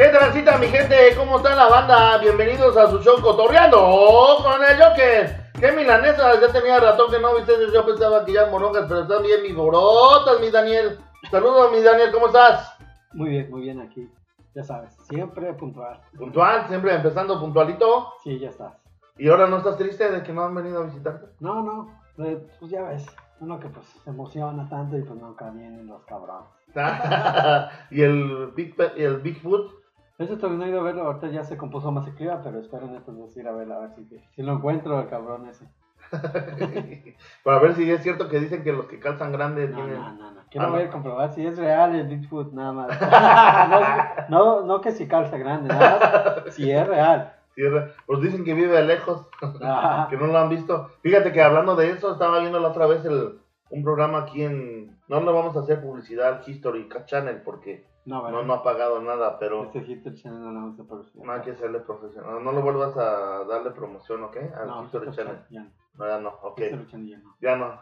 ¿Qué transita mi gente? ¿Cómo está la banda? Bienvenidos a su show Cotorreando con el Joker. ¿Qué milanesas? Ya tenía ratón que no viste Yo pensaba que ya morongas, pero están bien mi borotas, mi Daniel. Saludos, mi Daniel, ¿cómo estás? Muy bien, muy bien aquí. Ya sabes, siempre puntual. Puntual, siempre empezando puntualito. Sí, ya estás. ¿Y ahora no estás triste de que no han venido a visitarte? No, no, eh, pues ya ves, uno que pues se emociona tanto y pues nunca vienen los cabrones. ¿Y el, Big, el Bigfoot? Ese todavía no he ido a verlo, ahorita ya se compuso más escriba, pero espero en estos días ir a verlo, a ver si, si lo encuentro el cabrón ese. Para ver si es cierto que dicen que los que calzan grande no, tienen... No, no, no. Quiero ah, ver, no. comprobar si es real el Bigfoot, nada más. no, no, que si calza grande, nada más si es real. Si es real. Pues dicen que vive lejos, que no lo han visto. Fíjate que hablando de eso, estaba viendo la otra vez el, un programa aquí en... No le vamos a hacer publicidad al History Channel porque no, no, no, ha pagado nada, pero... Este History Channel no a publicidad. No hay que hacerle profesional. No le vuelvas a darle promoción, ¿ok? Al no, History Channel. Ya. No, ya no, ok. Ya no. Ya no.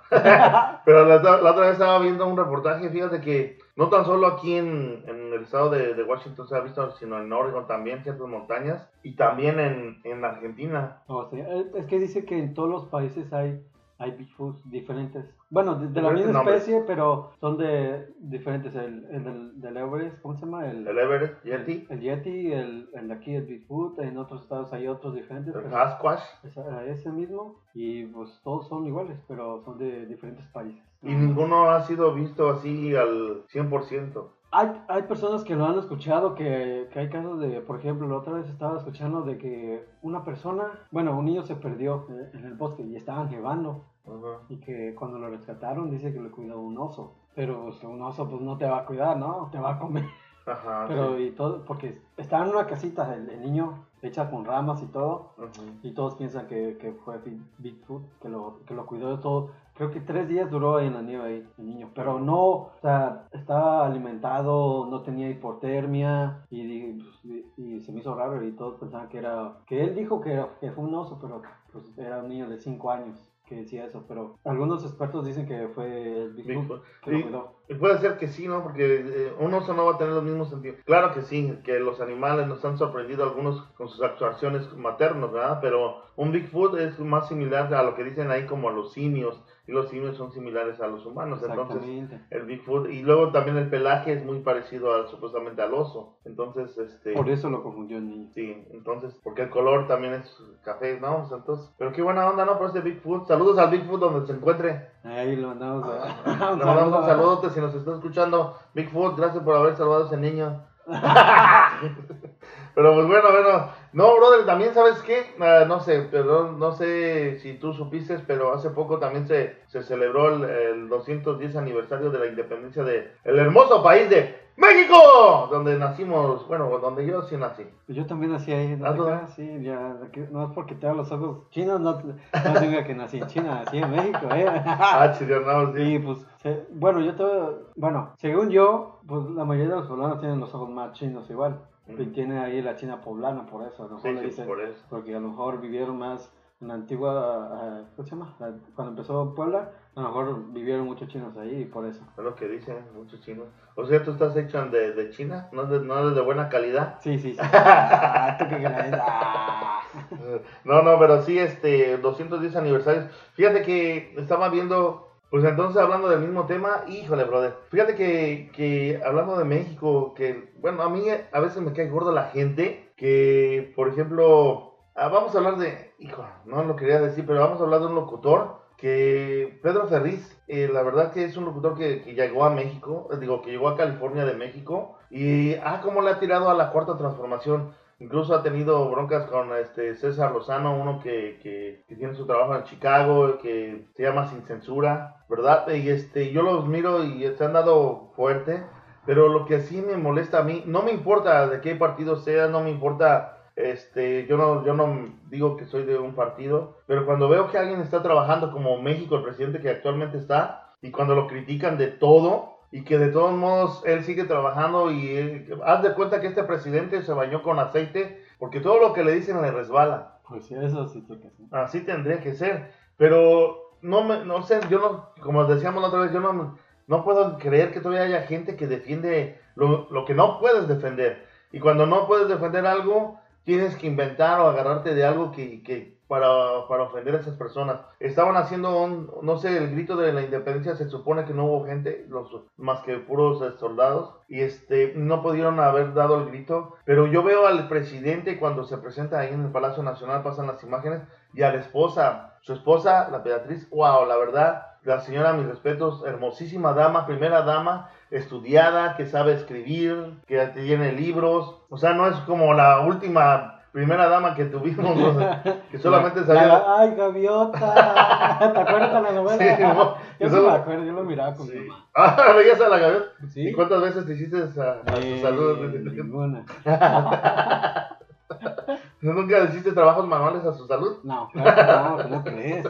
pero la, la, otra vez estaba viendo un reportaje, fíjate que no tan solo aquí en, en el estado de, de, Washington se ha visto, sino en Oregon también, ciertas montañas, y también en, en Argentina. Oh, sí. Es que dice que en todos los países hay hay Bigfoots diferentes. Bueno, de, de la misma especie, pero son de diferentes. El, el del, del, Everest, ¿cómo se llama? El, el Everest, Yeti. El Yeti, el, el de aquí, el Bigfoot. En otros estados hay otros diferentes. El Sasquatch. Ese mismo. Y pues todos son iguales, pero son de diferentes países. Y ninguno ha sido visto así al 100%. Hay, hay personas que lo han escuchado, que, que, hay casos de, por ejemplo, la otra vez estaba escuchando de que una persona, bueno, un niño se perdió en el bosque y estaban llevando. Y que cuando lo rescataron dice que lo cuidó un oso. Pero pues, un oso pues no te va a cuidar, ¿no? Te va a comer. Ajá, Pero y todo, porque estaba en una casita el, el niño hecha con ramas y todo. Y todos piensan que, que fue Bigfoot, que lo, que lo cuidó de todo. Creo que tres días duró en la nieve ahí, el niño. Pero no, o sea, estaba alimentado, no tenía hipotermia y, pues, y, se me hizo raro y todos pensaban que era, que él dijo que, era, que fue un oso, pero pues era un niño de cinco años que decía eso, pero algunos expertos dicen que fue el Bigfoot, que lo cuidó. Y puede ser que sí, ¿no? Porque eh, un oso no va a tener los mismos sentidos. Claro que sí, que los animales nos han sorprendido algunos con sus actuaciones maternos, ¿verdad? Pero un Bigfoot es más similar a lo que dicen ahí como a los simios, y los simios son similares a los humanos. Entonces, el Bigfoot, y luego también el pelaje es muy parecido a, supuestamente al oso. Entonces, este. Por eso lo confundió el niño. Sí, entonces, porque el color también es café, ¿no? Entonces, pero qué buena onda, ¿no? Por ese Bigfoot. Saludos al Bigfoot donde se encuentre. Ahí lo mandamos a. Ah, le mandamos un saludo si nos está escuchando. Bigfoot, gracias por haber salvado a ese niño. pero pues bueno, bueno. No, brother, también sabes qué, uh, no sé, perdón, no sé si tú supiste, pero hace poco también se, se celebró el, el 210 aniversario de la independencia de el hermoso país de México, donde nacimos, bueno, donde yo sí nací. Yo también nací ahí, ¿no? ¿Ah, sí, ya, no es porque tengo los ojos chinos, no, no diga que nací en China, nací en México, ¿eh? ah, chido, no, sí. Y pues, se, bueno, yo te, bueno, según yo, pues la mayoría de los poblanos tienen los ojos más chinos igual. Y tiene ahí la China poblana, por eso. A lo mejor sí, le dicen, por eso. Porque a lo mejor vivieron más en la antigua, uh, ¿cómo se llama? La, cuando empezó Puebla, a lo mejor vivieron muchos chinos ahí y por eso. Es lo que dicen, muchos chinos. O sea, tú estás hecho de, de China, no de, no de buena calidad. Sí, sí, sí. ah, ¿tú qué ah. no, no, pero sí, este, 210 aniversarios. Fíjate que estaba viendo pues entonces, hablando del mismo tema, híjole, brother. Fíjate que, que, hablando de México, que, bueno, a mí a veces me cae gordo la gente que, por ejemplo, ah, vamos a hablar de, hijo, no lo quería decir, pero vamos a hablar de un locutor que, Pedro Ferriz, eh, la verdad que es un locutor que, que, llegó a México, digo, que llegó a California de México, y, ah, cómo le ha tirado a la cuarta transformación. Incluso ha tenido broncas con este César Lozano, uno que, que, que, tiene su trabajo en Chicago, que se llama Sin Censura, ¿verdad? Y este, yo los miro y se han dado fuerte, pero lo que sí me molesta a mí, no me importa de qué partido sea, no me importa, este, yo no, yo no digo que soy de un partido, pero cuando veo que alguien está trabajando como México, el presidente que actualmente está, y cuando lo critican de todo, y que de todos modos él sigue trabajando y él, haz de cuenta que este presidente se bañó con aceite porque todo lo que le dicen le resbala. Pues sí, eso sí que ser. Así tendría que ser, pero no me, no sé, yo no, como decíamos la otra vez, yo no, no puedo creer que todavía haya gente que defiende lo, lo que no puedes defender. Y cuando no puedes defender algo, tienes que inventar o agarrarte de algo que, que para, para, ofender a esas personas. Estaban haciendo un, no sé, el grito de la independencia, se supone que no hubo gente, los, más que puros soldados, y este, no pudieron haber dado el grito, pero yo veo al presidente cuando se presenta ahí en el Palacio Nacional, pasan las imágenes, y a la esposa, su esposa, la Beatriz, wow, la verdad, la señora, mis respetos, hermosísima dama, primera dama, estudiada, que sabe escribir, que tiene libros, o sea, no es como la última primera dama que tuvimos, que solamente sabía. Ay, gaviota. ¿Te acuerdas de la novela? Sí, no, yo sí me acuerdo, yo lo miraba con mi mamá. Ah, ¿veías a la gaviota? Sí. ¿Y cuántas veces te hiciste a, a eh, su salud? Ninguna. ¿Nunca hiciste trabajos manuales a su salud? No, claro, no, ¿cómo crees?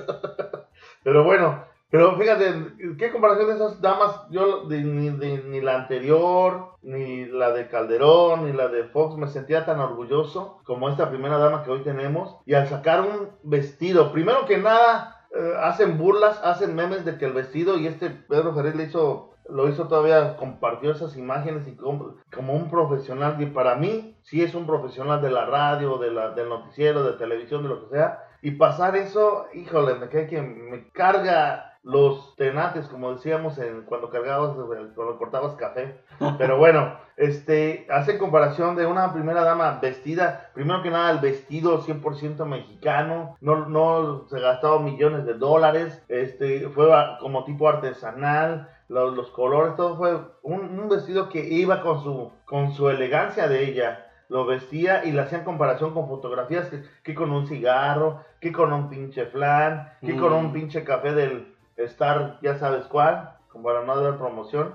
Pero bueno, pero fíjate, ¿qué comparación de esas damas? Yo ni, ni, la anterior, ni la de Calderón, ni la de Fox me sentía tan orgulloso como esta primera dama que hoy tenemos. Y al sacar un vestido, primero que nada, eh, hacen burlas, hacen memes de que el vestido, y este Pedro Ferrer le hizo, lo hizo todavía, compartió esas imágenes y como, como un profesional, y para mí sí es un profesional de la radio, de la, del noticiero, de televisión, de lo que sea. Y pasar eso, híjole, me cae que me carga los tenates, como decíamos en, cuando cargabas, cuando cortabas café. Pero bueno, este, hace comparación de una primera dama vestida, primero que nada el vestido 100% mexicano, no, no se gastaba millones de dólares, este, fue como tipo artesanal, los, los colores, todo fue un, un, vestido que iba con su, con su elegancia de ella. Lo vestía y le hacían comparación con fotografías que, que con un cigarro, que con un pinche flan, que con un mm. pinche café del, estar, ya sabes cuál, como para no dar promoción.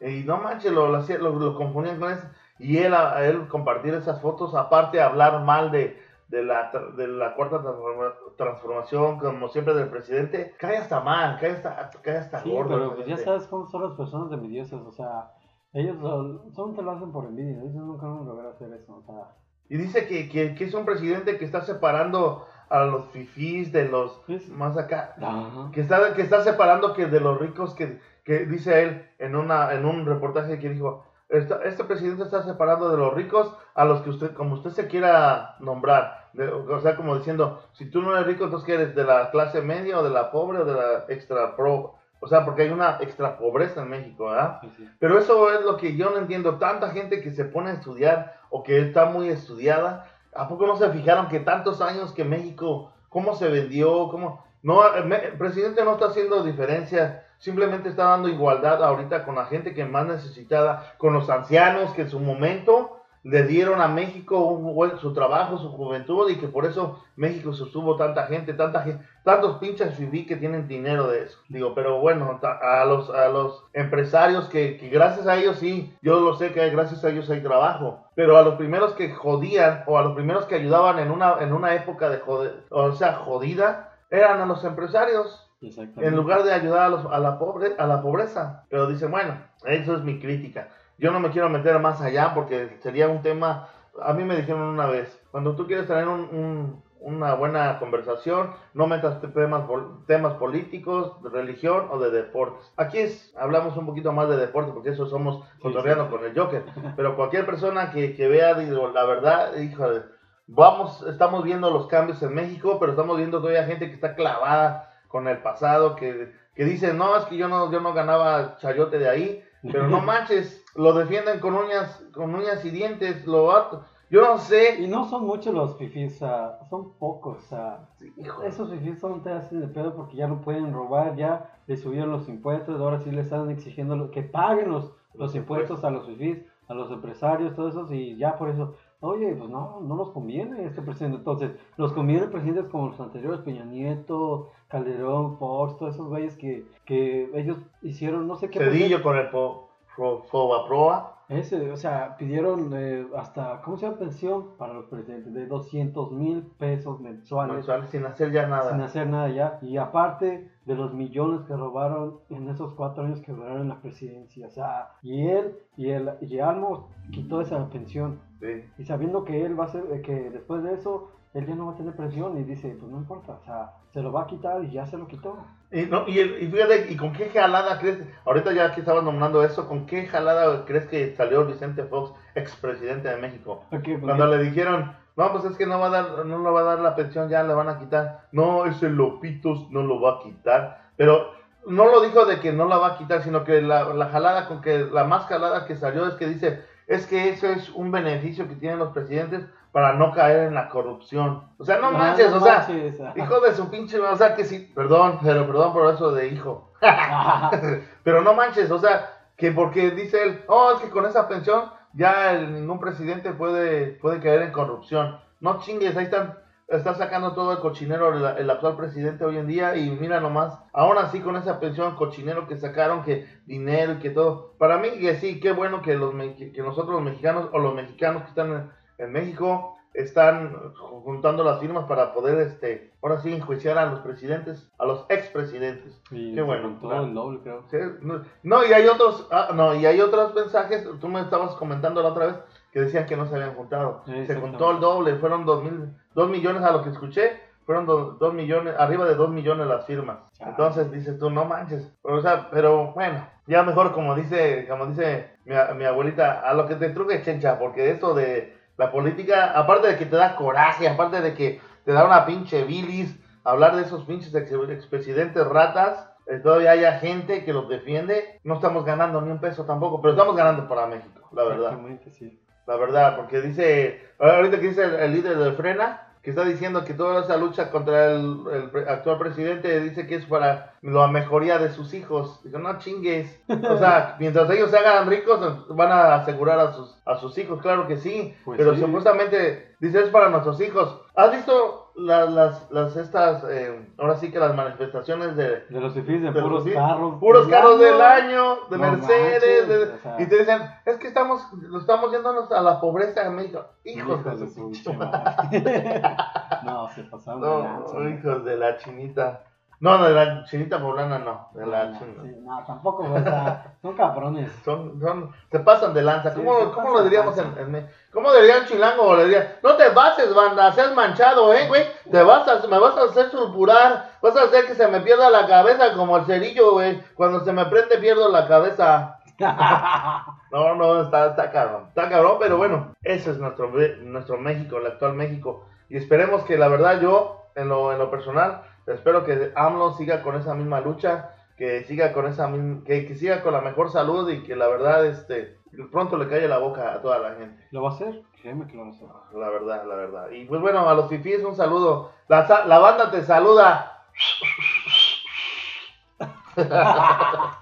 Y no manches, lo, lo, confundían con eso. Y él, a, él compartir esas fotos, aparte hablar mal de, de la, de la cuarta transformación, como siempre del presidente, cae hasta mal, cae hasta, cae hasta sí, Pero pues ya sabes cómo son las personas envidiosas, o sea, ellos son, te lo hacen por envidia, ellos nunca van a lograr hacer eso, o sea. Y dice que, que, que es un presidente que está separando a los fifís de los más acá, que está, que está separando que de los ricos que, que dice él en, una, en un reportaje que dijo, este presidente está separando de los ricos a los que usted, como usted se quiera nombrar. o sea, como diciendo, si tú no eres rico, entonces que eres de la clase media o de la pobre o de la extra pro. O sea, porque hay una extra pobreza en México, ¿verdad? Pero eso es lo que yo no entiendo. Tanta gente que se pone a estudiar o que está muy estudiada ¿A poco no se fijaron que tantos años que México, cómo se vendió, cómo... No, el presidente no está haciendo diferencia, simplemente está dando igualdad ahorita con la gente que más necesitada, con los ancianos que en su momento le dieron a México un, su trabajo, su juventud y que por eso México sostuvo tanta gente, tanta gente, tantos pinches FIBI que tienen dinero de eso. Digo, pero bueno, a los, a los empresarios que, que, gracias a ellos sí, yo lo sé que gracias a ellos hay trabajo, pero a los primeros que jodían o a los primeros que ayudaban en una, en una época de joder, o sea, jodida, eran a los empresarios. En lugar de ayudar a, los, a, la pobre, a la pobreza. Pero dicen, bueno, eso es mi crítica. Yo no me quiero meter más allá porque sería un tema, a mí me dijeron una vez, cuando tú quieres tener una buena conversación, no metas temas, temas políticos, de religión o de deportes. Aquí es, hablamos un poquito más de deporte porque eso somos cotorreando con el Joker, pero cualquier persona que, que vea, digo, la verdad, híjole, vamos, estamos viendo los cambios en México, pero estamos viendo todavía gente que está clavada con el pasado, que, que dice, no, es que yo no, yo no ganaba chayote de ahí, pero no manches, lo defienden con uñas, con uñas y dientes, lo yo no sé. Y no son muchos los fifís, son pocos, o sea, esos fifís son te hacen de pedo porque ya no pueden robar, ya le subieron los impuestos, ahora sí le están exigiendo que paguen los, los impuestos a los fifís, a los empresarios, todo eso, y ya por eso, oye, pues no, no nos conviene este presidente. Entonces, nos conviene presidentes como los anteriores, Peña Nieto, Calderón, Fox, todos esos güeyes que, que ellos hicieron, no sé qué. Cedillo con el po Proa. Ese, o sea, pidieron eh, hasta, ¿cómo se llama? Pensión para los presidentes de 200 mil pesos mensuales. Mensuales, sin hacer ya nada. Sin hacer nada ya. Y aparte de los millones que robaron en esos cuatro años que duraron en la presidencia. O sea, y él y el y Almo quitó esa pensión. Sí. Y sabiendo que él va a ser, que después de eso él ya no va a tener presión y dice, pues no importa, o sea, se lo va a quitar y ya se lo quitó. Y, no, y, el- y fíjate, ¿y con qué jalada crees? Ahorita ya que estabas nombrando eso, ¿con qué jalada crees que salió Vicente Fox, expresidente de México? ¿Por qué? ¿Por Cuando le dijeron, no, pues es que no va a dar, no le va a dar la pensión, ya le van a quitar. No, ese Lopitos no lo va a quitar. Pero no lo dijo de que no la va a quitar, sino que la, la jalada con que, la más jalada que salió es que dice, es que eso es un beneficio que tienen los presidentes para no caer en la corrupción. O sea, no Ah, manches, no o sea, manches, hijo de su pinche, o sea, que sí, perdón, pero perdón por eso de hijo. Pero no manches, o sea, que porque dice él, oh, es que con esa pensión ya el- ningún presidente puede, puede caer en corrupción. No chingues, ahí están, está sacando todo el cochinero el, el actual presidente hoy en día y mira nomás, aún así con esa pensión cochinero que sacaron, que dinero y que todo. Para mí que sí, qué bueno que, los, que nosotros los mexicanos o los mexicanos que están en, en México están juntando las firmas para poder, este, ahora sí, enjuiciar a los presidentes, a los expresidentes. Y Qué bueno, todo el doble, creo. Sí, no, y hay otros, ah, no, y hay otros mensajes, tú me estabas comentando la otra vez, que decían que no se habían juntado. Sí, se juntó el doble, fueron dos, mil, dos millones a lo que escuché, fueron do- dos millones, arriba de dos millones las firmas. Entonces dices tú, no manches. Pero, o sea, pero bueno, ya mejor como dice, como dice mi, abuelita, a lo que te truque chencha, porque esto de la política, aparte de que te da coraje, aparte de que te da una pinche bilis, hablar de esos pinches ex- expresidentes ratas, eh, todavía haya gente que los defiende, no estamos ganando ni un peso tampoco, pero estamos ganando para México, la verdad. Exactamente, sí. La verdad, porque dice, ahorita que dice el, el líder de Frena, que está diciendo que toda esa lucha contra el, el actual presidente dice que es para la mejoría de sus hijos. Digo, no chingues. O sea, mientras ellos se hagan ricos, van a asegurar a sus, a sus hijos, claro que sí. Pues pero sí. supuestamente dice es para nuestros hijos. ¿Has visto la- las, las, estas, eh, ahora sí que las manifestaciones de, De los fifís de de puros los- carros. puros del carros año. del año, de No Mercedes, manches, de- o sea. y te dicen, es que estamos, lo estamos yéndonos a la pobreza en México. Hijos Hijos de de su. No, se pasaron de No, lanza, ¿no? hijos de la chinita. No, de la chinita poblana no, de la No, china. sí, no, tampoco, o sea, son cabrones. Son, son, se pasan de lanza. Sí, ¿Cómo, cómo lo diríamos en, lanza. en ¿Cómo diría un chilango? Le diría, no te bases, banda, seas manchado, eh, güey. Te vas a, me vas a hacer sulfurar. Vas a hacer que se me pierda la cabeza como el cerillo, güey. Cuando se me prende pierdo la cabeza. No, no, está, está cabrón. Está cabrón, pero bueno, ese es nuestro, nuestro México, el actual México. Y esperemos que la verdad yo, en lo, en lo personal, espero que AMLO siga con esa misma lucha, que siga con esa misma, que, que siga con la mejor salud y que la verdad, este, pronto le calle la boca a toda la gente. ¿Lo va a hacer? Créeme que lo va a hacer. La verdad, la verdad. Y pues bueno, a los fifís un saludo. La, la banda te saluda.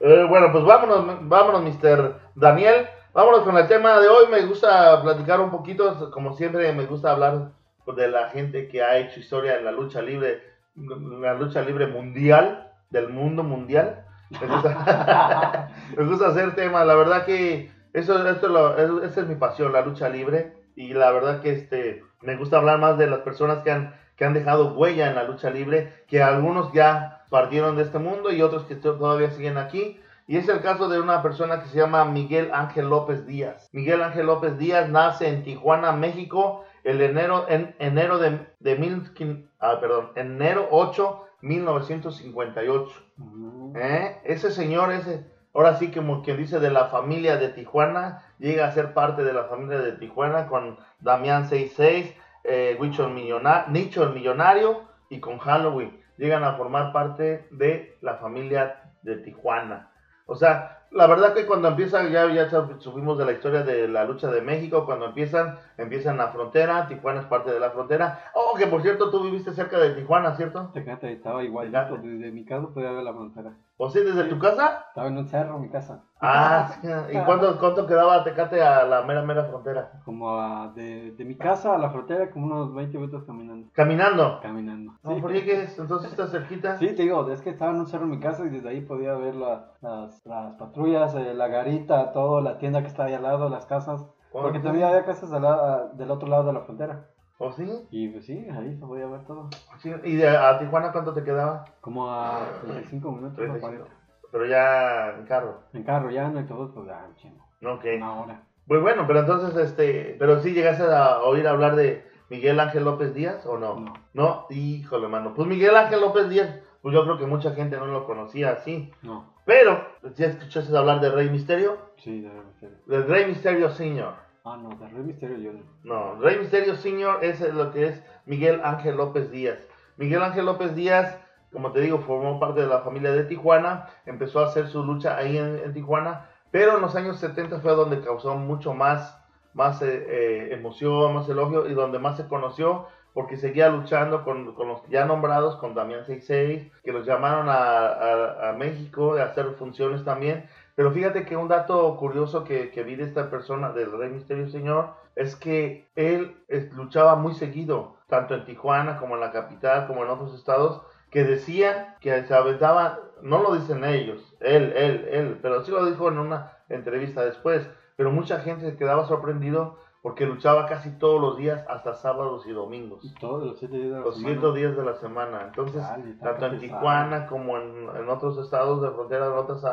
Eh, bueno, pues vámonos, vámonos, Mr. Daniel. Vámonos con el tema de hoy. Me gusta platicar un poquito, como siempre, me gusta hablar de la gente que ha hecho historia en la lucha libre, la lucha libre mundial, del mundo mundial. Me gusta, me gusta hacer temas. La verdad que eso, esa es mi pasión, la lucha libre. Y la verdad que este, me gusta hablar más de las personas que han, que han dejado huella en la lucha libre, que algunos ya partieron de este mundo y otros que to- todavía siguen aquí. Y es el caso de una persona que se llama Miguel Ángel López Díaz. Miguel Ángel López Díaz nace en Tijuana, México, el enero, en enero de, de mil, ah, perdón, enero 8, 1958. Ujú. ¿Eh? Ese señor, ese, ahora sí como quien dice de la familia de Tijuana, llega a ser parte de la familia de Tijuana con Damián 66, eh, Nicho el Millonario y con Halloween. Llegan a formar parte de la familia de Tijuana. O sea, la verdad que cuando empieza, ya, ya subimos de la historia de la lucha de México, cuando empiezan, empiezan la frontera, Tijuana es parte de la frontera. Oh, que por cierto, tú viviste cerca de Tijuana, ¿cierto? Tecate, estaba igual. Desde mi casa podía ver la frontera. ¿O sí, desde tu casa? Estaba en un cerro, mi casa. Ah, sí. ¿y cuánto, cuánto quedaba Tecate a la mera, mera frontera? Como a- de, de mi casa a la frontera, como unos 20 minutos caminando. Caminando. Caminando. No, Sí. ¿por qué es? Entonces está cerquita. Sí, te digo, es que estaba en un cerro en mi casa y desde ahí podía ver la- las, las patrullas, eh, la garita, todo, la tienda que está ahí al lado, las casas. Porque también había casas al lado- del otro lado de la frontera. ¿O sí? Y pues sí, ahí se podía ver todo. Sí, ¿Y de, a Tijuana cuánto te quedaba? Como a 35 minutos, o 35. 40. Pero ya en carro. En carro ya no y todo, pues ya, chingo. Ok. Una hora. Pues bueno, pero entonces, este, pero sí llegaste a oír hablar de Miguel Ángel López Díaz o no? No. No, híjole, mano. Pues Miguel Ángel López Díaz pues yo creo que mucha gente no lo conocía así. No. Pero, ¿ya escuchaste hablar de Rey Misterio? Sí, de Rey Misterio. Del Rey Misterio Senior. Ah, no, de Rey Misterio yo no. Rey Misterio Senior es lo que es Miguel Ángel López Díaz. Miguel Ángel López Díaz, como te digo, formó parte de la familia de Tijuana, empezó a hacer su lucha ahí en, en Tijuana, pero en los años 70 fue donde causó mucho más, más eh, eh, emoción, más elogio y donde más se conoció porque seguía luchando con, con, los ya nombrados, con Damián 66, que los llamaron a, a, a, México a hacer funciones también. Pero fíjate que un dato curioso que, que vi de esta persona, del Rey Misterio Señor, es que él es, luchaba muy seguido, tanto en Tijuana como en la capital, como en otros estados, que decían que se aventaba, no lo dicen ellos, él, él, él, pero sí lo dijo en una entrevista después, pero mucha gente se quedaba sorprendido porque luchaba casi todos los días, hasta sábados y domingos. Y todos los siete días de la Los semana. siete días de la semana. Entonces, tanto en. Tijuana como en, en otros estados de frontera, en otras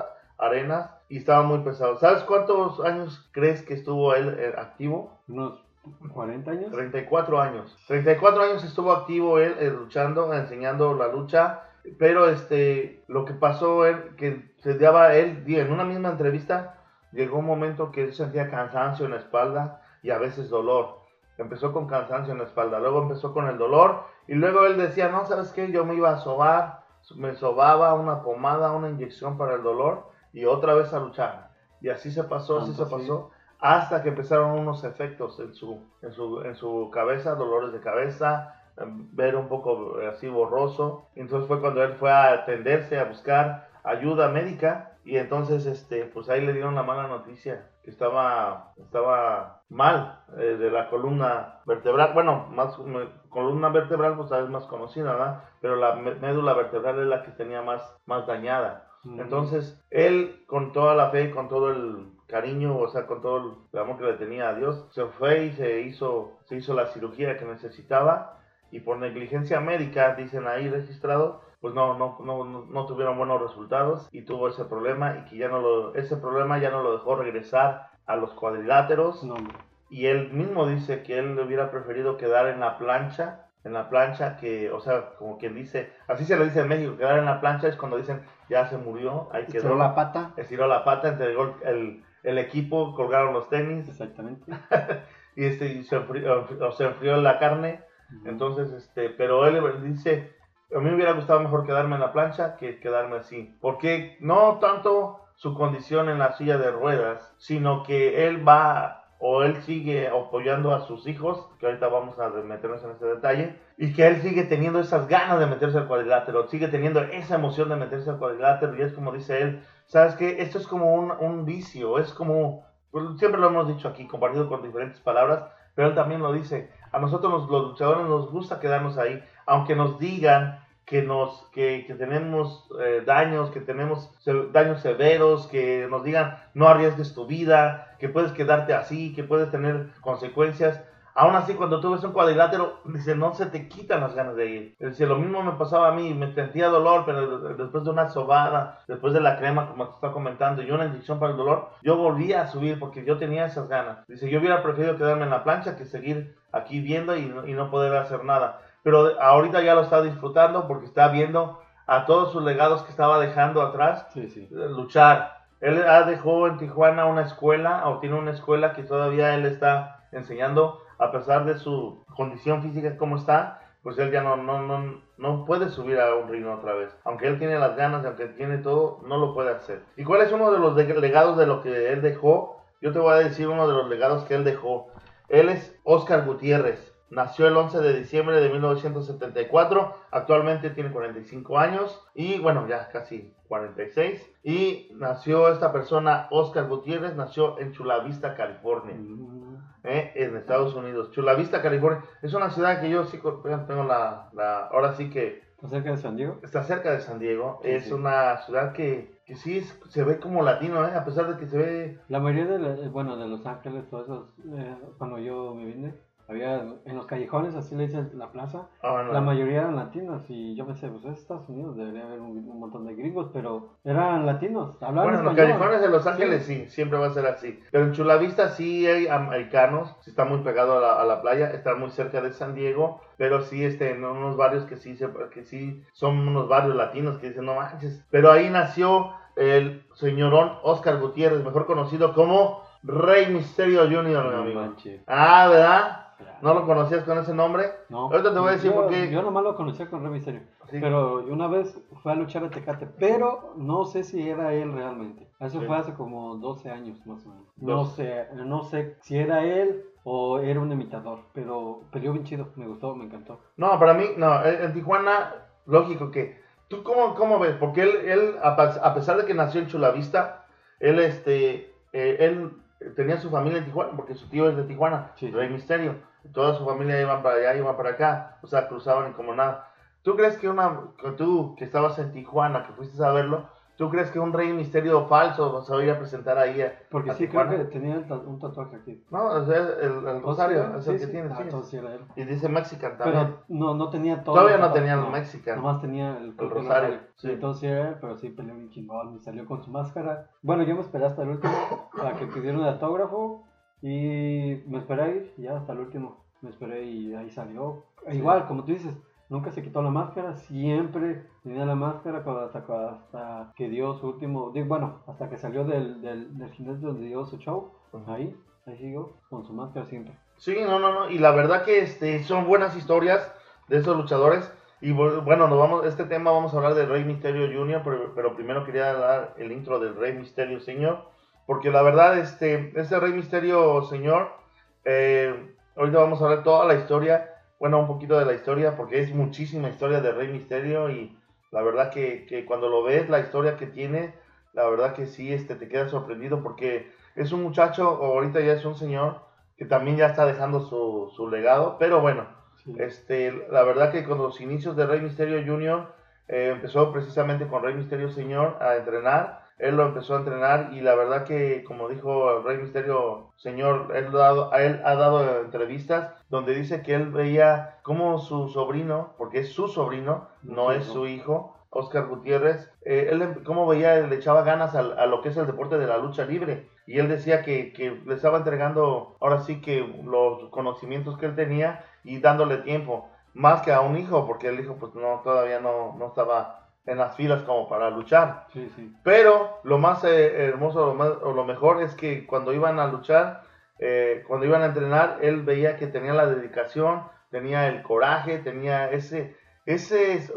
arenas, y estaba muy pesado. ¿Sabes cuántos años crees que estuvo él eh, activo? Unos 40 años. 34 años. 34 años estuvo activo él eh, luchando, enseñando la lucha. Pero este, lo que pasó él, que se daba él, en una misma entrevista, llegó un momento que él sentía cansancio en la espalda y a veces dolor. Empezó con cansancio en la espalda, luego empezó con el dolor y luego él decía, no, ¿sabes qué? Yo me iba a sobar, me sobaba una pomada, una inyección para el dolor y otra vez a luchar. Y así se pasó, así se Tanto así. pasó, hasta que empezaron unos efectos en su, en su, en su cabeza, dolores de cabeza, em, ver un poco eh, así borroso. Entonces fue cuando él fue a atenderse, a buscar ayuda médica y entonces este, pues ahí le dieron la mala noticia que estaba, estaba mal eh, de la columna vertebral. Bueno, más me- columna vertebral pues es más conocida, ¿verdad? Pero la médula vertebral es la que tenía más, más dañada. Mm. Entonces, él con toda la fe, con todo el cariño, o sea, con todo el amor que le tenía a Dios, se fue y se hizo, se hizo la cirugía que necesitaba. Y por negligencia médica, dicen ahí registrado, pues no, no, no, no, tuvieron buenos resultados y tuvo ese problema y que ya no lo, ese problema ya no lo dejó regresar a los cuadriláteros. No, y él mismo dice que él hubiera preferido quedar en la plancha, en la plancha que, o sea, como quien dice, así se le dice en México, quedar en la plancha es cuando dicen ya se murió, ahí quedó, Estiró la pata. estiró la pata, entregó el, el equipo, colgaron los tenis. Exactamente. y, este, y se, enfrió, o se enfrió la carne, entonces, este, pero él dice, a mí me hubiera gustado mejor quedarme en la plancha que quedarme así, porque no tanto su condición en la silla de ruedas, sino que él va o él sigue apoyando a sus hijos, que ahorita vamos a meternos en ese detalle, y que él sigue teniendo esas ganas de meterse al cuadrilátero, sigue teniendo esa emoción de meterse al cuadrilátero, y es como dice él, sabes que esto es como un, un vicio, es como, pues, siempre lo hemos dicho aquí, compartido con diferentes palabras, pero él también lo dice, a nosotros los, los luchadores nos gusta quedarnos ahí, aunque nos digan que nos que, que tenemos eh, daños, que tenemos daños severos, que nos digan no arriesgues tu vida, que puedes quedarte así, que puedes tener consecuencias. Aún así, cuando tú ves un cuadrilátero, dice, no se te quitan las ganas de ir. Dice, lo mismo me pasaba a mí, me sentía dolor, pero después de una sobada, después de la crema, como te está comentando, y una inyección para el dolor, yo volvía a subir porque yo tenía esas ganas. Dice, yo hubiera preferido quedarme en la plancha que seguir aquí viendo y, no- y no poder hacer nada. Pero ahorita ya lo está disfrutando porque está viendo a todos sus legados que estaba dejando atrás Sí, sí. eh, luchar. Él ha dejó en Tijuana una escuela, o tiene una escuela que todavía él está enseñando, a pesar de su condición física como está, pues él ya no, no, no, no puede subir a un ring otra vez. Aunque él tiene las ganas, aunque tiene todo, no lo puede hacer. ¿Y cuál es uno de los legados de lo que él dejó? Yo te voy a decir uno de los legados que él dejó. Él es Oscar Gutiérrez. Nació el 11 de diciembre de 1974. Actualmente tiene 45 años. Y bueno, ya casi 46. Y nació esta persona, Oscar Gutiérrez, nació en Chula Vista, California. Mm, ¿eh? en Estados Unidos. Chula Vista, California. Es una ciudad que yo sí tengo la, la- ahora sí que ¿Está cerca de San Diego? está cerca de San Diego. Sí, es sí. una ciudad que, que sí es- se ve como latino, ¿eh? a pesar de que se ve... La mayoría de, la- bueno, de Los Ángeles, todos esos, eh, cuando yo me vine había en los callejones, así le dicen la plaza, Ah, la mayoría eran latinos y yo pensé, pues es Estados Unidos, debería haber un, un montón de gringos, pero eran latinos, hablaban Bueno, en los callejones de Los Ángeles sí. siempre va a ser así. Pero en Chulavista sí hay americanos, sí está muy pegado a la, a la playa, está muy cerca de San Diego, pero sí este, en unos barrios que sí, se, que sí son unos barrios latinos que dicen, no manches. Pero ahí nació el señorón Oscar Gutiérrez, mejor conocido como Rey Misterio Jr., mi No amigo. manches. Ah, ¿verdad? Claro. ¿No lo conocías con ese nombre? No. Ahorita te voy a decir yo, por qué. Yo nomás lo conocía con Rey Misterio. Sí. Pero una vez fue a luchar a Tecate, pero no sé si era él realmente. Eso Sí. fue hace como 12 años más o menos. No sé, no sé si era él o era un imitador, pero peleó bien chido, me gustó, me encantó. No, para mí, no, en Tijuana, lógico que. ¿Tú cómo, cómo ves? Porque él, él a pesar de que nació en Chulavista, él, este, eh, él tenía su familia en Tijuana, porque su tío es de Tijuana, Sí. Rey Misterio. Toda su familia iban para allá, iban para acá, o sea, cruzaban como nada. ¿Tú crees que una, que tú que estabas en Tijuana, que fuiste a verlo, ¿tú crees que un Rey Misterio falso se va a ir a presentar ahí? a- Porque a sí, creo que tenía un tatuaje aquí. No, o sea, el, el Rosario, Sí, es el que sí. tiene, Ah, sí. era él. Y dice Mexican también. Pero no, no tenía todo. Todavía no tenía el Mexican. Nomás tenía el, rosario, Sí, entonces era él, pero sí peleó bien chingón y salió con su máscara. Bueno, yo me esperé hasta el último para que pidieran el autógrafo y me esperé ahí y ya hasta el último. Me esperé y ahí salió. E. Igual, como tú dices, nunca se quitó la máscara, siempre tenía la máscara hasta, hasta que dio su último, bueno, hasta que salió del, del, del gimnasio donde dio su show, Ujú. ahí, ahí siguió con su máscara siempre. Sí, no, no, no. Y la verdad que este, son buenas historias de esos luchadores. Y bu- bueno, nos vamos, este tema vamos a hablar del Rey Misterio Jr., pero, pero primero quería dar el intro del Rey Misterio Señor. Porque la verdad, este, este Rey Misterio Señor, eh, ahorita vamos a hablar toda la historia, bueno, un poquito de la historia, porque es muchísima historia de Rey Misterio y la verdad que, que cuando lo ves, la historia que tiene, la verdad que sí, este, te quedas sorprendido porque es un muchacho, o ahorita ya es un señor, que también ya está dejando su, su legado, pero bueno, Sí. este, la verdad que con los inicios de Rey Misterio Jr. eh, empezó precisamente con Rey Misterio Señor a entrenar. Él lo empezó a entrenar y la verdad que, como dijo el Rey Misterio Señor, él, ha dado- a él ha dado entrevistas donde dice que él veía como su sobrino, porque es su sobrino, no es su hijo, Oscar Gutiérrez, eh, él em- como veía, le echaba ganas a, lo que es el deporte de la lucha libre. Y él decía que, que le estaba entregando ahora sí que los conocimientos que él tenía y dándole tiempo, más que a un hijo, porque el hijo pues no, todavía no, no estaba en las filas como para luchar. Sí, sí. Pero lo más eh, hermoso lo más- o lo mejor es que cuando iban a luchar, eh, cuando iban a entrenar, él veía que tenía la dedicación, tenía el coraje, tenía ese, ese,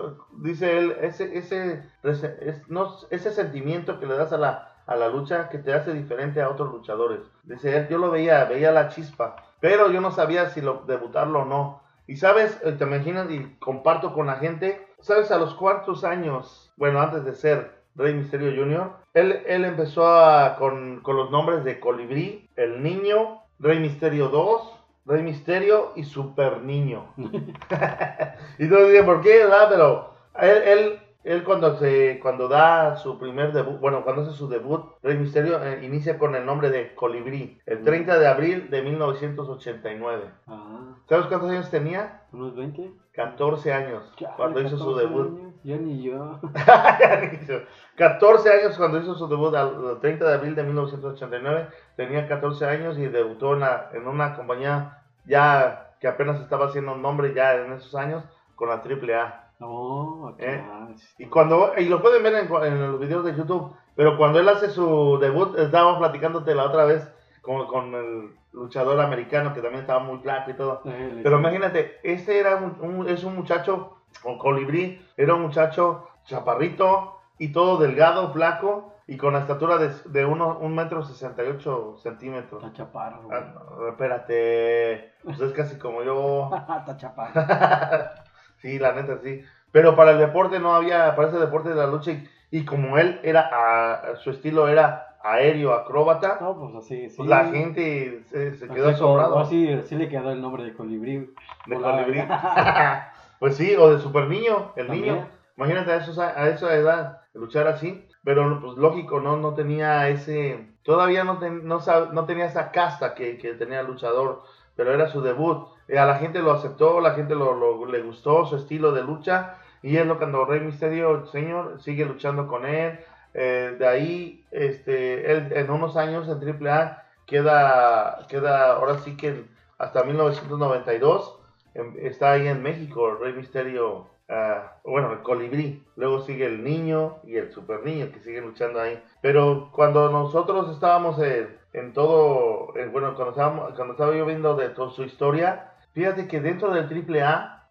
dice él, ese, ese, ese, es- no, ese sentimiento que le das a la, a la lucha que te hace diferente a otros luchadores. Dice él, yo lo veía, veía la chispa, pero yo no sabía si lo, debutarlo o no. Y sabes, eh, te imaginas y comparto con la gente, sabes a los cuantos años, bueno, antes de ser Rey Misterio Jr., él, él empezó a- con, con los nombres de Colibrí, El Niño, Rey Misterio 2, Rey Misterio y Super Niño. y todos dicen, ¿por qué? ¿verdad? Pero él, él, él cuando, se, cuando da su primer debut, bueno, cuando hace su debut, Rey Misterio eh, inicia con el nombre de Colibrí, el 30 de abril de 1989. Ah, ¿Sabes cuántos años tenía? unos 20. 14 años Chale, cuando hizo su 14 debut. años, Ya ni yo. 14 años cuando hizo su debut, al 30 de abril de 1989, tenía 14 años y debutó en, la- en una compañía ya que apenas estaba haciendo un nombre ya en esos años con la AAA. No, acá. ¿Eh? Y cuando y lo pueden ver en, en los videos de YouTube, pero cuando él hace su debut, estábamos platicándote la otra vez con, con el luchador americano que también estaba muy flaco y todo. Pero imagínate, este era un, un- es un muchacho con colibrí, era un muchacho chaparrito y todo delgado, flaco y con la estatura de, de uno, un metro sesenta y ocho centímetros. Está chaparro. Ah, espérate, pues es casi como yo. Está chaparro. sí, la neta sí. Pero para el deporte no había, para ese deporte de la lucha y, y como él era, su estilo era aéreo, acróbata, No, pues así, sí. la gente se, se quedó asombrado. Así, así le quedó el nombre de colibrí. De colibrí. pues sí, o de super niño, el También. niño. Imagínate a, esos, a esa edad luchar así. Pero pues lógico, no, no tenía ese. Todavía no, ten- no, no tenía esa casta que, que tenía el luchador. pero era su debut. Y a la gente lo aceptó, la gente lo, lo- le gustó su estilo de lucha y es lo cuando Rey Misterio, señor, sigue luchando con él. Eh, de ahí, este, él en unos años en AAA queda, queda ahora sí que hasta 1992 em, está ahí en México, Rey Misterio, ah, bueno, el colibrí. Luego sigue el niño y el super niño que siguen luchando ahí. Pero cuando nosotros estábamos en, en todo, en- bueno, cuando, estábamos, cuando estaba yo viendo de toda su historia, fíjate que dentro del AAA,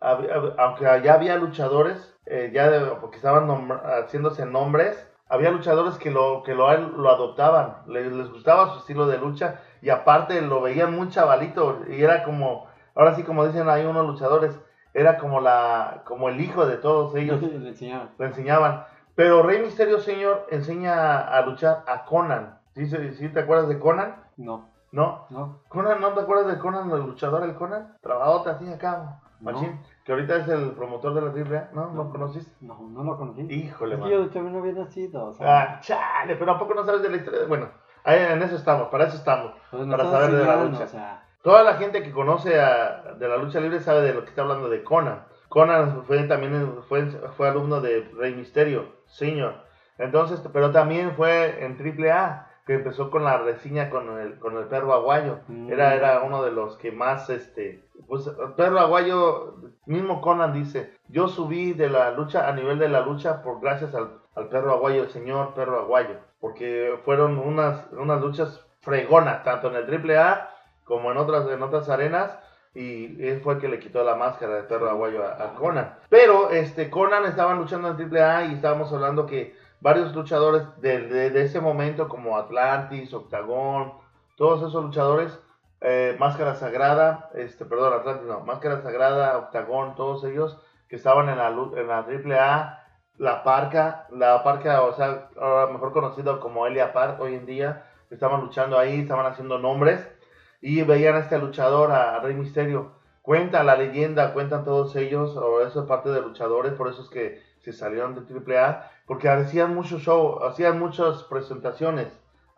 aunque ya había luchadores, eh, ya de- porque estaban nombr- haciéndose nombres, había luchadores que lo, que lo, lo adoptaban, les, les gustaba su estilo de lucha y aparte lo veían muy chavalito y era como, ahora sí como dicen ahí unos luchadores, era como, la, como el hijo de todos ellos Le enseñaban. enseñaban. Pero Rey Misterio, señor, enseña a luchar a Conan. ¿Sí, se- sí te acuerdas de Conan? No, ¿No? no. Conan, ¿no te acuerdas de Conan, el luchador, el Conan? Trabajador así acá, machín. Que ahorita es el promotor de la AAA. ¿No? ¿No No. conociste? No, no lo conocí. Híjole, mano. yo todavía no había nacido. O sea, Ah, chale, pero ¿a poco no sabes de la historia? Bueno, ahí en eso estamos, para eso estamos. pues para saber de la lucha. O sea, Toda la gente que conoce a- de la lucha libre sabe de lo que está hablando de Conan. Conan fue también fue, fue alumno de Rey Misterio, señor. Entonces, pero también fue en AAA, que empezó con la reseña con el, con el perro aguayo. Mm. Era, era uno de los que más, este, pues, el perro aguayo, mismo Conan dice, yo subí de la lucha, a nivel de la lucha, por gracias al, al perro aguayo, el señor perro aguayo, porque fueron unas, unas luchas fregonas, tanto en el AAA como en otras, en otras arenas, y él fue el que le quitó la máscara de perro aguayo a, a Conan. Pero este Conan estaban luchando en AAA y estábamos hablando que varios luchadores de, de- ese momento, como Atlantis, Octagón, todos esos luchadores, eh, Máscara Sagrada, este, perdón, Atlantis no, Máscara Sagrada, Octagón, todos ellos que estaban en la, en la AAA, la Parca, la Parca, o sea, ahora mejor conocido como Elia Park hoy en día, estaban luchando ahí, estaban haciendo nombres y veían a este luchador, a Rey Misterio. Cuenta la leyenda, cuentan todos ellos, o eso es parte de luchadores, por eso es que se salieron de AAA, porque hacían mucho show, hacían muchas presentaciones,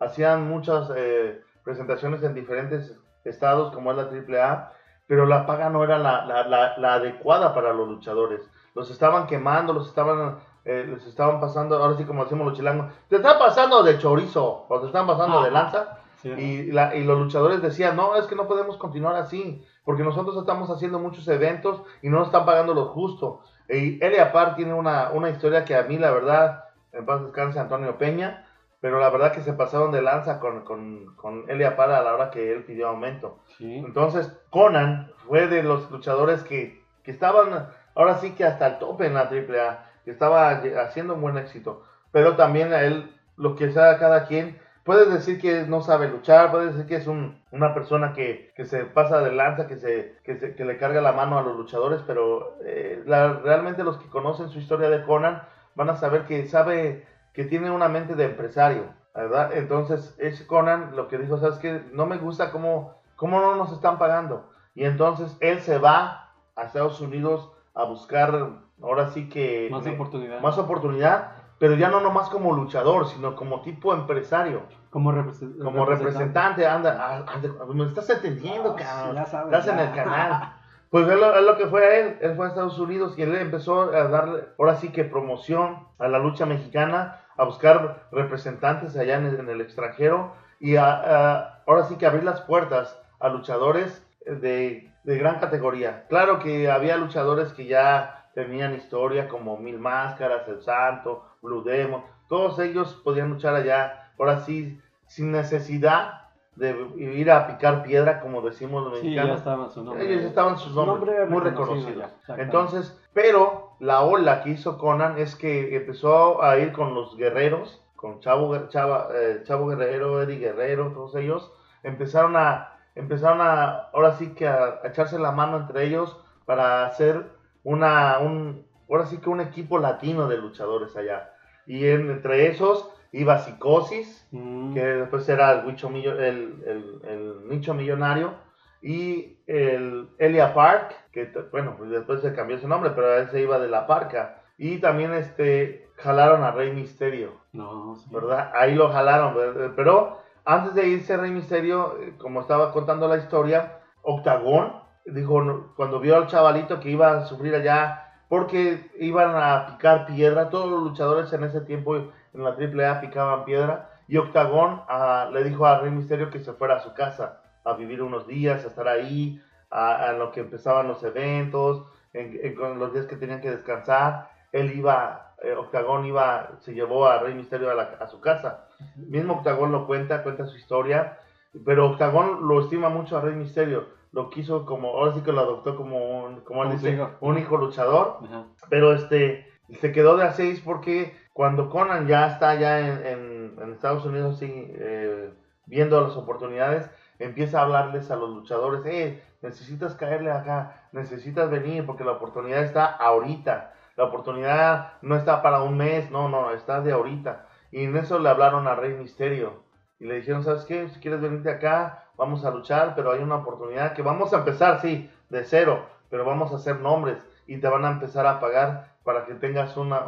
hacían muchas eh, presentaciones en diferentes estados, como es la AAA, pero la paga no era la, la, la, la adecuada para los luchadores. Los estaban quemando, los estaban, eh, les estaban pasando, ahora sí como decimos los chilangos, te están pasando de chorizo, o te están pasando de lanza. sí, Y, la- y los luchadores decían, no, es que no podemos continuar así, porque nosotros estamos haciendo muchos eventos y no nos están pagando lo justo. Y Elia Park tiene una, una historia que a mí, la verdad, en paz descanse Antonio Peña, pero la verdad que se pasaron de lanza con, con, con Elia Park a la hora que él pidió aumento. sí. Entonces, Conan fue de los luchadores que, que estaban ahora sí que hasta el tope en la AAA, que estaba haciendo un buen éxito. Pero también a él, lo que sea cada quien, puedes decir que no sabe luchar, puedes decir que es un- una persona que, que se pasa de lanza, que, se, que, se- que le carga la mano a los luchadores, pero eh, la- realmente los que conocen su historia de Conan van a saber que sabe que tiene una mente de empresario, ¿verdad? Entonces, es Conan lo que dijo, ¿sabes qué? No me gusta cómo, cómo no nos están pagando. Y entonces él se va a Estados Unidos a buscar, ahora sí que... Más oportunidad. más oportunidad, pero ya no nomás como luchador, sino como tipo empresario, como, represen- como representante, anda, ah, me estás entendiendo, Ah, cabrón. ya sabes, Estás en ya. el canal. Pues es lo, es lo que fue a él, él fue a Estados Unidos y él empezó a darle, ahora sí que promoción a la lucha mexicana, a buscar representantes allá en el, en el extranjero y a, a- ahora sí que abrir las puertas a luchadores de, de gran categoría. Claro que había luchadores que ya tenían historia como Mil Máscaras, El Santo, Blue Demon, todos ellos podían luchar allá, ahora sí, sin necesidad de ir a picar piedra, como decimos los Sí, ya mexicanos. estaba su nombre. Ellos estaban sus Su nombres nombre muy reconocido reconocidos. Entonces, pero la ola que hizo Conan es que empezó a ir con los guerreros, con Chavo, Chava- eh, Chavo Guerrero, Eddie Guerrero, todos ellos, empezaron a, empezaron a, ahora sí que a, a echarse la mano entre ellos para hacer una, un, ahora sí que un equipo latino de luchadores allá. Y en- entre esos iba Psicosis, Mm, que después era el, el, el- el nicho millonario, y el Elia Park, que bueno, pues después se cambió su nombre, pero él se iba de la parca. Y también este, jalaron a Rey Misterio, No, sí. ¿verdad? Ahí lo jalaron, pero antes de irse Rey Misterio, eh, como estaba contando la historia, Octagón, dijo, cuando vio al chavalito que iba a sufrir allá porque iban a picar piedra, todos los luchadores en ese tiempo en la AAA picaban piedra, y Octagón ah, le dijo a Rey Misterio que se fuera a su casa a vivir unos días, a estar ahí, a, lo que empezaban los eventos, en, los días que tenían que descansar, él iba, eh, Octagón iba, se llevó a Rey Misterio a, a su casa. Mismo Octagón lo cuenta, cuenta su historia, pero Octagón lo estima mucho a Rey Misterio lo quiso como, ahora sí que lo adoptó como un, como él dice, un hijo luchador, pero este, se quedó de a seis porque cuando Conan ya está ya en, en, Estados Unidos, sí, eh, viendo las oportunidades, empieza a hablarles a los luchadores, eh, necesitas caerle acá, necesitas venir porque la oportunidad está ahorita, la oportunidad no está para un mes, no, no, está de ahorita. Y en eso le hablaron a Rey Misterio y le dijeron, ¿sabes qué? Si quieres venirte acá, vamos a luchar, pero hay una oportunidad que vamos a empezar, sí, de cero, pero vamos a hacer nombres y te van a empezar a pagar para que tengas una,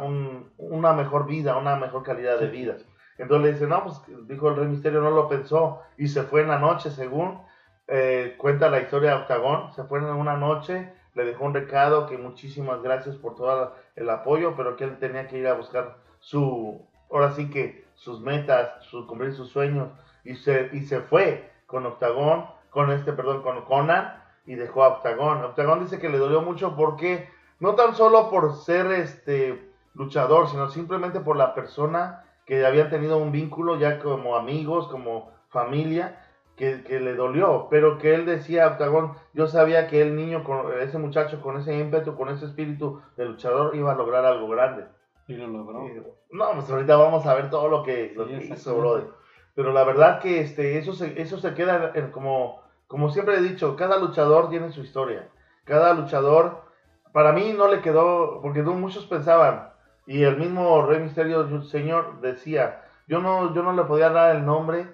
una mejor vida, una mejor calidad de vida. Entonces le dice, no, pues dijo el Rey Misterio, no lo pensó y se fue en la noche, según eh, cuenta la historia de Octagón, se fue en una noche, le dejó un recado que muchísimas gracias por todo el apoyo, pero que él tenía que ir a buscar su, ahora sí que sus metas, su, cumplir sus sueños y se, y se fue con Octagón, con este, perdón, con Conan y dejó a Octagón. Octagón dice que le dolió mucho porque no tan solo por ser este luchador, sino simplemente por la persona que habían tenido un vínculo ya como amigos, como familia, que, le dolió, pero que él decía, Octagón, yo sabía que el niño, con ese muchacho con ese ímpetu, con ese espíritu de luchador, iba a lograr algo grande. Y lo logró. no, pues ahorita vamos a ver todo lo que, lo que hizo, brother. Pero la verdad que este, eso, se, eso se queda como, como siempre he dicho, cada luchador tiene su historia. Cada luchador, para mí no le quedó, porque muchos pensaban, y el mismo Rey Misterio Señor decía, yo no, yo no le podía dar el nombre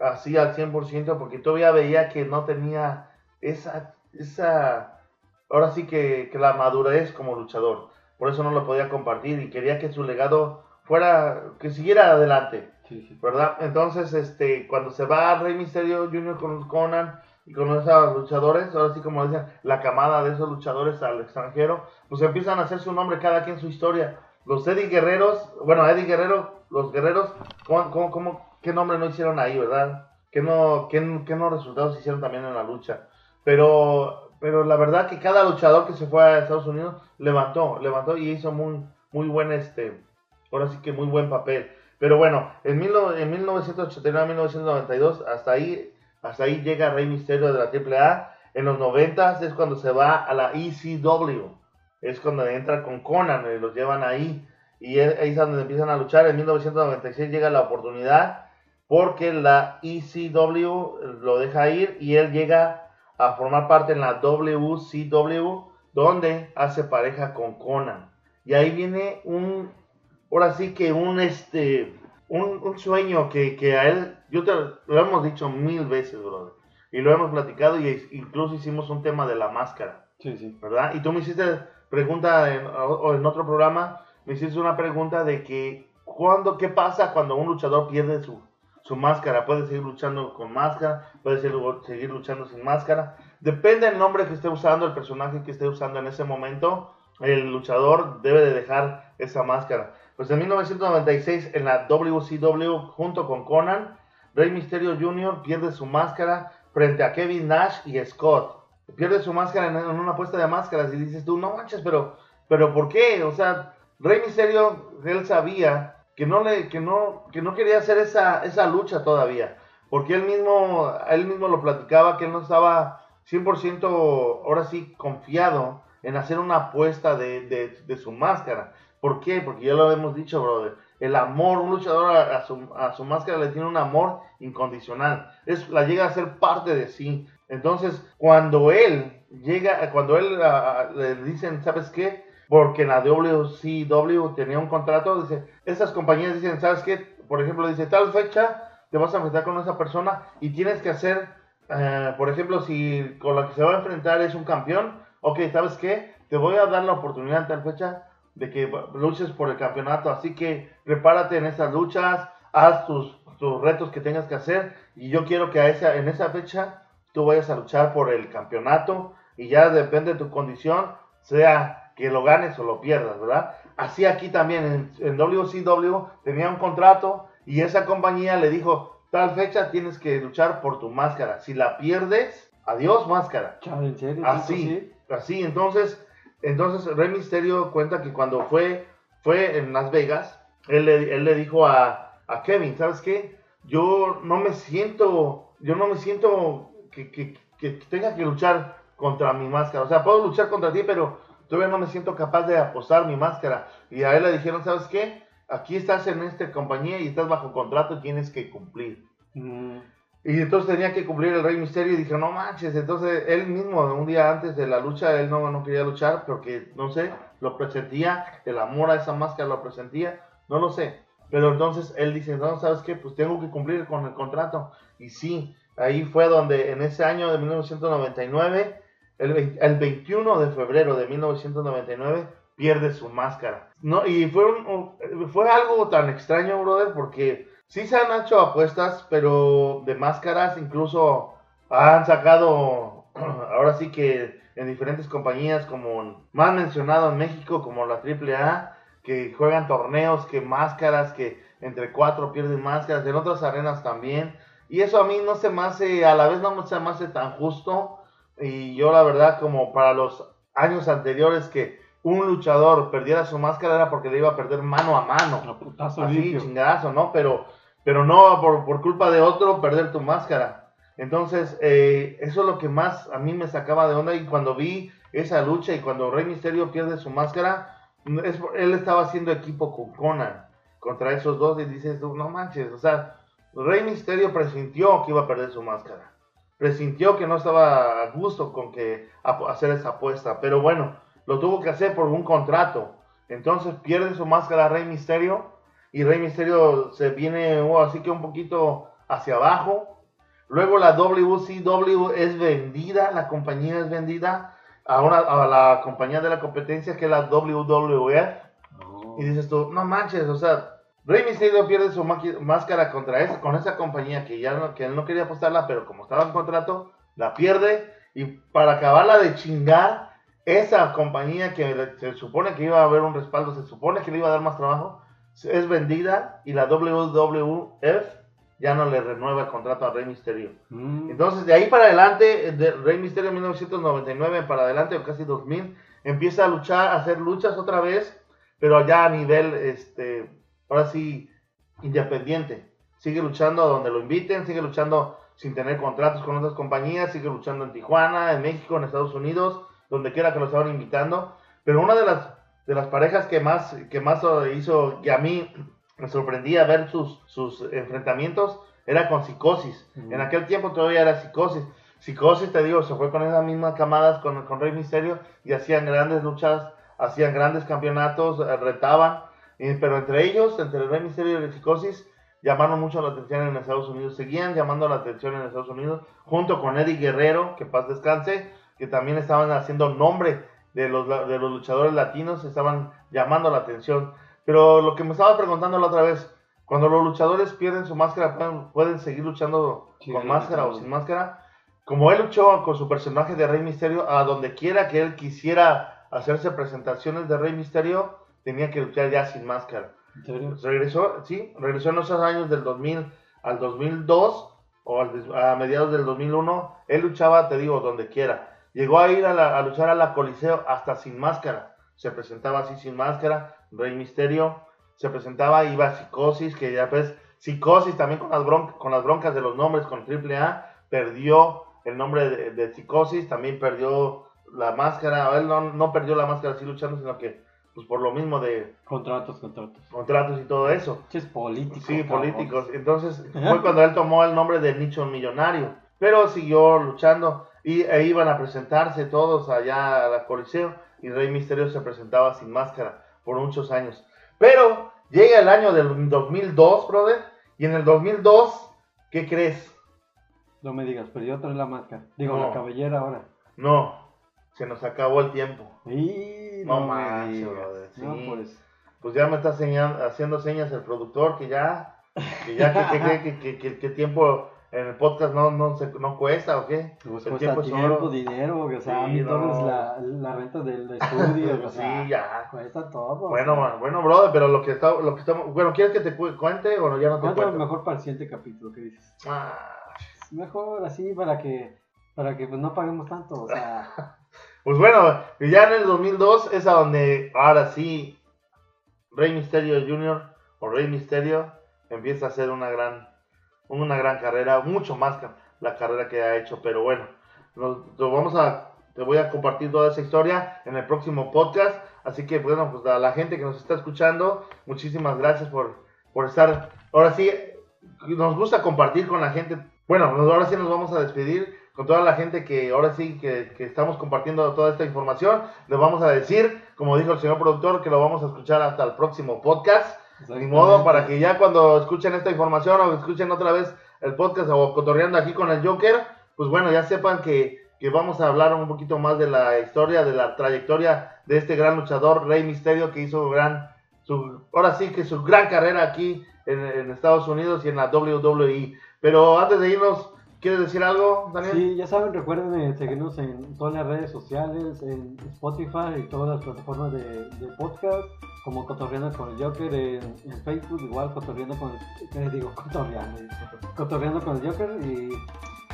así al 100% porque todavía veía que no tenía esa, esa ahora sí que, que la madurez como luchador. Por eso no lo podía compartir y quería que su legado fuera, que siguiera adelante. ¿Verdad? Entonces, este, cuando se va Rey Misterio Jr. con Conan y con esos luchadores, ahora sí como decían, la camada de esos luchadores al extranjero, pues empiezan a hacer su nombre cada quien su historia. Los Eddie Guerreros, bueno, Eddie Guerrero, los guerreros, ¿cómo, cómo, qué nombre no hicieron ahí, verdad? ¿Qué no, qué, qué no resultados hicieron también en la lucha? Pero, pero la verdad que cada luchador que se fue a Estados Unidos levantó, levantó y hizo muy, muy buen, este, ahora sí que muy buen papel. Pero bueno, en, mil, en 1989-1992, hasta ahí, hasta ahí llega Rey Misterio de la AAA. En los 90 es cuando se va a la ECW. Es cuando entra con Conan y los llevan ahí. Y ahí es donde empiezan a luchar. En 1996 llega la oportunidad porque la ECW lo deja ir y él llega a formar parte en la WCW donde hace pareja con Conan. Y ahí viene un ahora sí que un, este, un, sueño que, a él, yo te lo hemos dicho mil veces, brother, y lo hemos platicado y incluso hicimos un tema de la máscara. Sí, sí. ¿Verdad? Y tú me hiciste pregunta en, o en otro programa, me hiciste una pregunta de que, ¿cuándo, ¿qué pasa cuando un luchador pierde su, su máscara? Puede seguir luchando con máscara, puede seguir luchando sin máscara. Depende del nombre que esté usando, el personaje que esté usando en ese momento, el luchador debe de dejar esa máscara. Pues en 1996 en la WCW junto con Conan, Rey Mysterio Jr. pierde su máscara frente a Kevin Nash y Scott. Pierde su máscara en, una apuesta de máscaras y dices tú, no manches, pero, pero ¿por qué? O sea, Rey Mysterio, él sabía que no, le, que no, que no quería hacer esa, esa lucha todavía. Porque él mismo, él mismo lo platicaba que él no estaba 100% ahora sí confiado en hacer una apuesta de, de, de su máscara. ¿Por qué? Porque ya lo hemos dicho, brother. El amor, un luchador a, su, máscara le tiene un amor incondicional. Es, la llega a ser parte de sí. Entonces, cuando él llega, cuando él le dicen, ¿sabes qué? Porque en la WCW tenía un contrato, dice, esas compañías dicen, ¿sabes qué? Por ejemplo, dice, tal fecha te vas a enfrentar con esa persona y tienes que hacer, eh, por ejemplo, si con la que se va a enfrentar es un campeón, ok, ¿sabes qué? Te voy a dar la oportunidad en tal fecha de que luches por el campeonato. Así que prepárate en esas luchas, haz tus, tus retos que tengas que hacer. Y yo quiero que a esa, en esa fecha tú vayas a luchar por el campeonato y ya depende de tu condición, sea que lo ganes o lo pierdas, ¿verdad? Así aquí también en, en WCW tenía un contrato y esa compañía le dijo, tal fecha tienes que luchar por tu máscara. Si la pierdes, adiós máscara. Así, así. Entonces, entonces Rey Misterio cuenta que cuando fue, fue en Las Vegas, él le, él le dijo a, a Kevin, ¿sabes qué? Yo no me siento, yo no me siento que, que, que tenga que luchar contra mi máscara. O sea, puedo luchar contra ti, pero todavía no me siento capaz de apostar mi máscara. Y a él le dijeron, ¿sabes qué? Aquí estás en esta compañía y estás bajo contrato y tienes que cumplir. Mm, Y entonces tenía que cumplir el Rey Misterio y dije, no manches. Entonces él mismo, un día antes de la lucha, él no, no quería luchar porque, no sé, lo presentía, el amor a esa máscara lo presentía, no lo sé. Pero entonces él dice, no, ¿sabes qué? Pues tengo que cumplir con el contrato. Y sí, ahí fue donde en ese año de 1999, el, el 21 de febrero de 1999, pierde su máscara. No, y fue, fue algo tan extraño, brother, porque sí se han hecho apuestas, pero de máscaras incluso han sacado, ahora sí que en diferentes compañías, como más mencionado en México, como la AAA, que juegan torneos, que máscaras, que entre cuatro pierden máscaras, en otras arenas también. Y eso a mí no se me hace, a la vez no se me hace tan justo. Y yo la verdad, como para los años anteriores que un luchador perdiera su máscara era porque le iba a perder mano a mano. a putazo Así, limpio. chingadazo, ¿no? Pero, pero no por, por culpa de otro perder tu máscara. Entonces, eh, eso es lo que más a mí me sacaba de onda. Y cuando vi esa lucha y cuando Rey Misterio pierde su máscara, es- él estaba haciendo equipo con Conan contra esos dos. Y dices, no manches, o sea, Rey Misterio presintió que iba a perder su máscara. Presintió que no estaba a gusto con que hacer esa apuesta. Pero bueno, lo tuvo que hacer por un contrato. Entonces pierde su máscara Rey Misterio y Rey Misterio se viene oh, así que un poquito hacia abajo. Luego la WCW es vendida, la compañía es vendida a, una, a la compañía de la competencia que es la WWF. Y dices tú, no manches, o sea, Rey Mysterio pierde su máscara contra esa, con esa compañía que ya no, que él no quería apostarla, pero como estaba en contrato, la pierde. Y para acabarla de chingar, esa compañía que se supone que iba a haber un respaldo, se supone que le iba a dar más trabajo, es vendida y la WWF ya no le renueva el contrato a Rey Mysterio. Mm, Entonces, de ahí para adelante, de Rey Mysterio 1999 para adelante, o casi 2000, empieza a luchar, a hacer luchas otra vez, pero ya a nivel, este, ahora sí, independiente. Sigue luchando donde lo inviten, sigue luchando sin tener contratos con otras compañías, sigue luchando en Tijuana, en México, en Estados Unidos, donde quiera que lo estaban invitando. Pero una de las, de las parejas que más, que más hizo, que a mí me sorprendía ver sus, sus enfrentamientos, era con Psicosis. En aquel tiempo todavía era Psicosis. Psicosis, te digo, se fue con esas mismas camadas con, con Rey Misterio y hacían grandes luchas, hacían grandes campeonatos, eh, retaban. Y- pero entre ellos, entre el Rey Misterio y el Psicosis, llamaron mucho la atención en Estados Unidos. Seguían llamando la atención en Estados Unidos, junto con Eddie Guerrero, que paz descanse, que también estaban haciendo nombre de los, de los luchadores latinos, estaban llamando la atención. Pero lo que me estaba preguntando la otra vez, cuando los luchadores pierden su máscara, ¿pueden, pueden seguir luchando Sí, con máscara o sin máscara? Como él luchó con su personaje de Rey Misterio, a donde quiera que él quisiera hacerse presentaciones de Rey Misterio, tenía que luchar ya sin máscara. Regresó, sí, regresó en esos años del 2000 al 2002 o al a mediados del 2001. Él luchaba, te digo, donde quiera. Llegó a ir a, la- a luchar a la Coliseo hasta sin máscara. Se presentaba así sin máscara, Rey Misterio. Se presentaba, iba a Psicosis, que ya pues, Psicosis también con las, bron- con las broncas de los nombres con AAA, perdió el nombre de, de Psicosis, también perdió la máscara. Él no, no perdió la máscara así luchando, sino que, pues por lo mismo de Contratos, contratos. contratos y todo eso. Es político. Sí, cabrón. políticos. Entonces fue cuando él tomó el nombre de Nicho Millonario. Pero siguió luchando y e iban a presentarse todos allá a la Coliseo y Rey Misterio se presentaba sin máscara por muchos años. Pero llega el año del 2002, brother, y en el 2002, ¿qué crees? No me digas, perdió otra vez la máscara. Digo, No. la cabellera ahora. No, se nos acabó el tiempo. Y No no, manches, brother, No, sí. pues. Pues ya me está señal- haciendo señas el productor que ya, que ya, que, que, que, que, que- que tiempo el podcast no, no, se, no cuesta o qué. Pues El cuesta tiempo tiempo, dinero, o sea, Sí, mil no. dólares la, la renta del estudio, o sea, sí, ya. cuesta todo. o Bueno, sea. man, bueno, brother, pero lo que, está, lo que estamos... Bueno, ¿quieres que te cu- cuente o no, ya no te ¿Cuánto cuento? mejor para el siguiente capítulo? ¿Qué dices? Ah, Mejor así para que para que pues, no paguemos tanto, o sea, Pues bueno, ya en el 2002 es a donde ahora sí Rey Misterio Jr. o Rey Misterio empieza a hacer una gran, una gran carrera, mucho más que la carrera que ha hecho, pero bueno, nos, vamos a, te voy a compartir toda esa historia en el próximo podcast, así que bueno, pues a la gente que nos está escuchando, muchísimas gracias por, por estar, ahora sí, nos gusta compartir con la gente, bueno, ahora sí nos vamos a despedir con toda la gente que ahora sí que, que estamos compartiendo toda esta información. Les vamos a decir, como dijo el señor productor, que lo vamos a escuchar hasta el próximo podcast. Ni modo, para que ya cuando escuchen esta información o escuchen otra vez el podcast o cotorreando aquí con el Joker, pues bueno, ya sepan que, que vamos a hablar un poquito más de la historia, de la trayectoria de este gran luchador, Rey Misterio, que hizo gran, su, ahora sí que su gran carrera aquí en, en Estados Unidos y en la WWE. Pero antes de irnos, ¿quieres decir algo, Daniel? Sí, ya saben, recuerden eh, seguirnos en todas las redes sociales, en Spotify y todas las plataformas de, de podcast, como Cotorreando con el Joker, en, en Facebook igual Cotorreando con el, ¿qué digo? Cotorreando, Cotorreando con el Joker y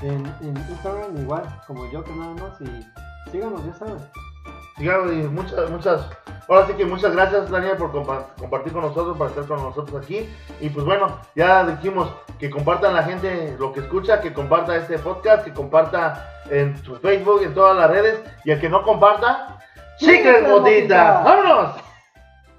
en, en Instagram igual, como el Joker nada más y síganos, ya saben. Sigamos, y muchas, muchas, ahora sí que muchas gracias Daniel por compa- compartir con nosotros, para estar con nosotros aquí. Y pues bueno, ya dijimos que compartan la gente lo que escucha, que comparta este podcast, que comparta en su Facebook, en todas las redes. Y el que no comparta, ¡Chicas ¡Chicas botitas! botitas! ¡Vámonos!